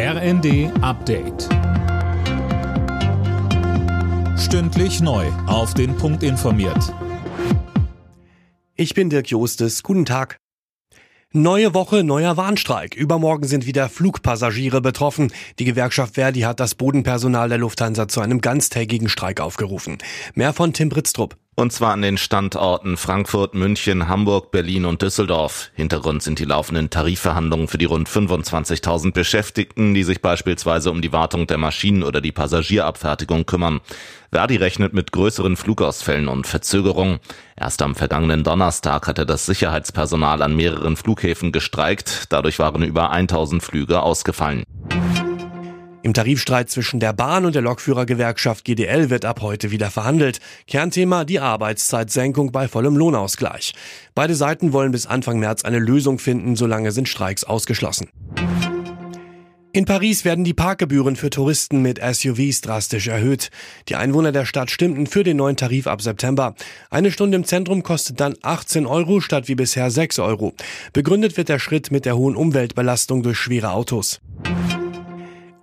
RND Update. Stündlich neu. Auf den Punkt informiert. Ich bin Dirk Jostes. Guten Tag. Neue Woche, neuer Warnstreik. Übermorgen sind wieder Flugpassagiere betroffen. Die Gewerkschaft Verdi hat das Bodenpersonal der Lufthansa zu einem ganztägigen Streik aufgerufen. Mehr von Tim Britztrup. Und zwar an den Standorten Frankfurt, München, Hamburg, Berlin und Düsseldorf. Hintergrund sind die laufenden Tarifverhandlungen für die rund 25.000 Beschäftigten, die sich beispielsweise um die Wartung der Maschinen oder die Passagierabfertigung kümmern. Verdi rechnet mit größeren Flugausfällen und Verzögerungen. Erst am vergangenen Donnerstag hatte das Sicherheitspersonal an mehreren Flughäfen gestreikt. Dadurch waren über 1000 Flüge ausgefallen. Im Tarifstreit zwischen der Bahn und der Lokführergewerkschaft GDL wird ab heute wieder verhandelt. Kernthema die Arbeitszeitsenkung bei vollem Lohnausgleich. Beide Seiten wollen bis Anfang März eine Lösung finden, solange sind Streiks ausgeschlossen. In Paris werden die Parkgebühren für Touristen mit SUVs drastisch erhöht. Die Einwohner der Stadt stimmten für den neuen Tarif ab September. Eine Stunde im Zentrum kostet dann 18 Euro statt wie bisher 6 Euro. Begründet wird der Schritt mit der hohen Umweltbelastung durch schwere Autos.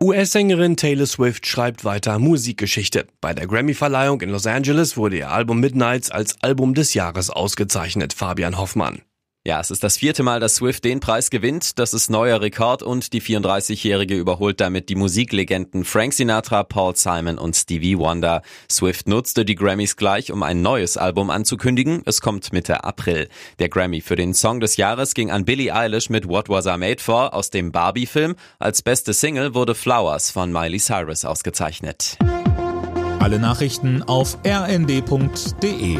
US-Sängerin Taylor Swift schreibt weiter Musikgeschichte. Bei der Grammy-Verleihung in Los Angeles wurde ihr Album Midnights als Album des Jahres ausgezeichnet. Fabian Hoffmann. Ja, es ist das vierte Mal, dass Swift den Preis gewinnt. Das ist neuer Rekord und die 34-Jährige überholt damit die Musiklegenden Frank Sinatra, Paul Simon und Stevie Wonder. Swift nutzte die Grammys gleich, um ein neues Album anzukündigen. Es kommt Mitte April. Der Grammy für den Song des Jahres ging an Billie Eilish mit What Was I Made For aus dem Barbie-Film. Als beste Single wurde Flowers von Miley Cyrus ausgezeichnet. Alle Nachrichten auf rnd.de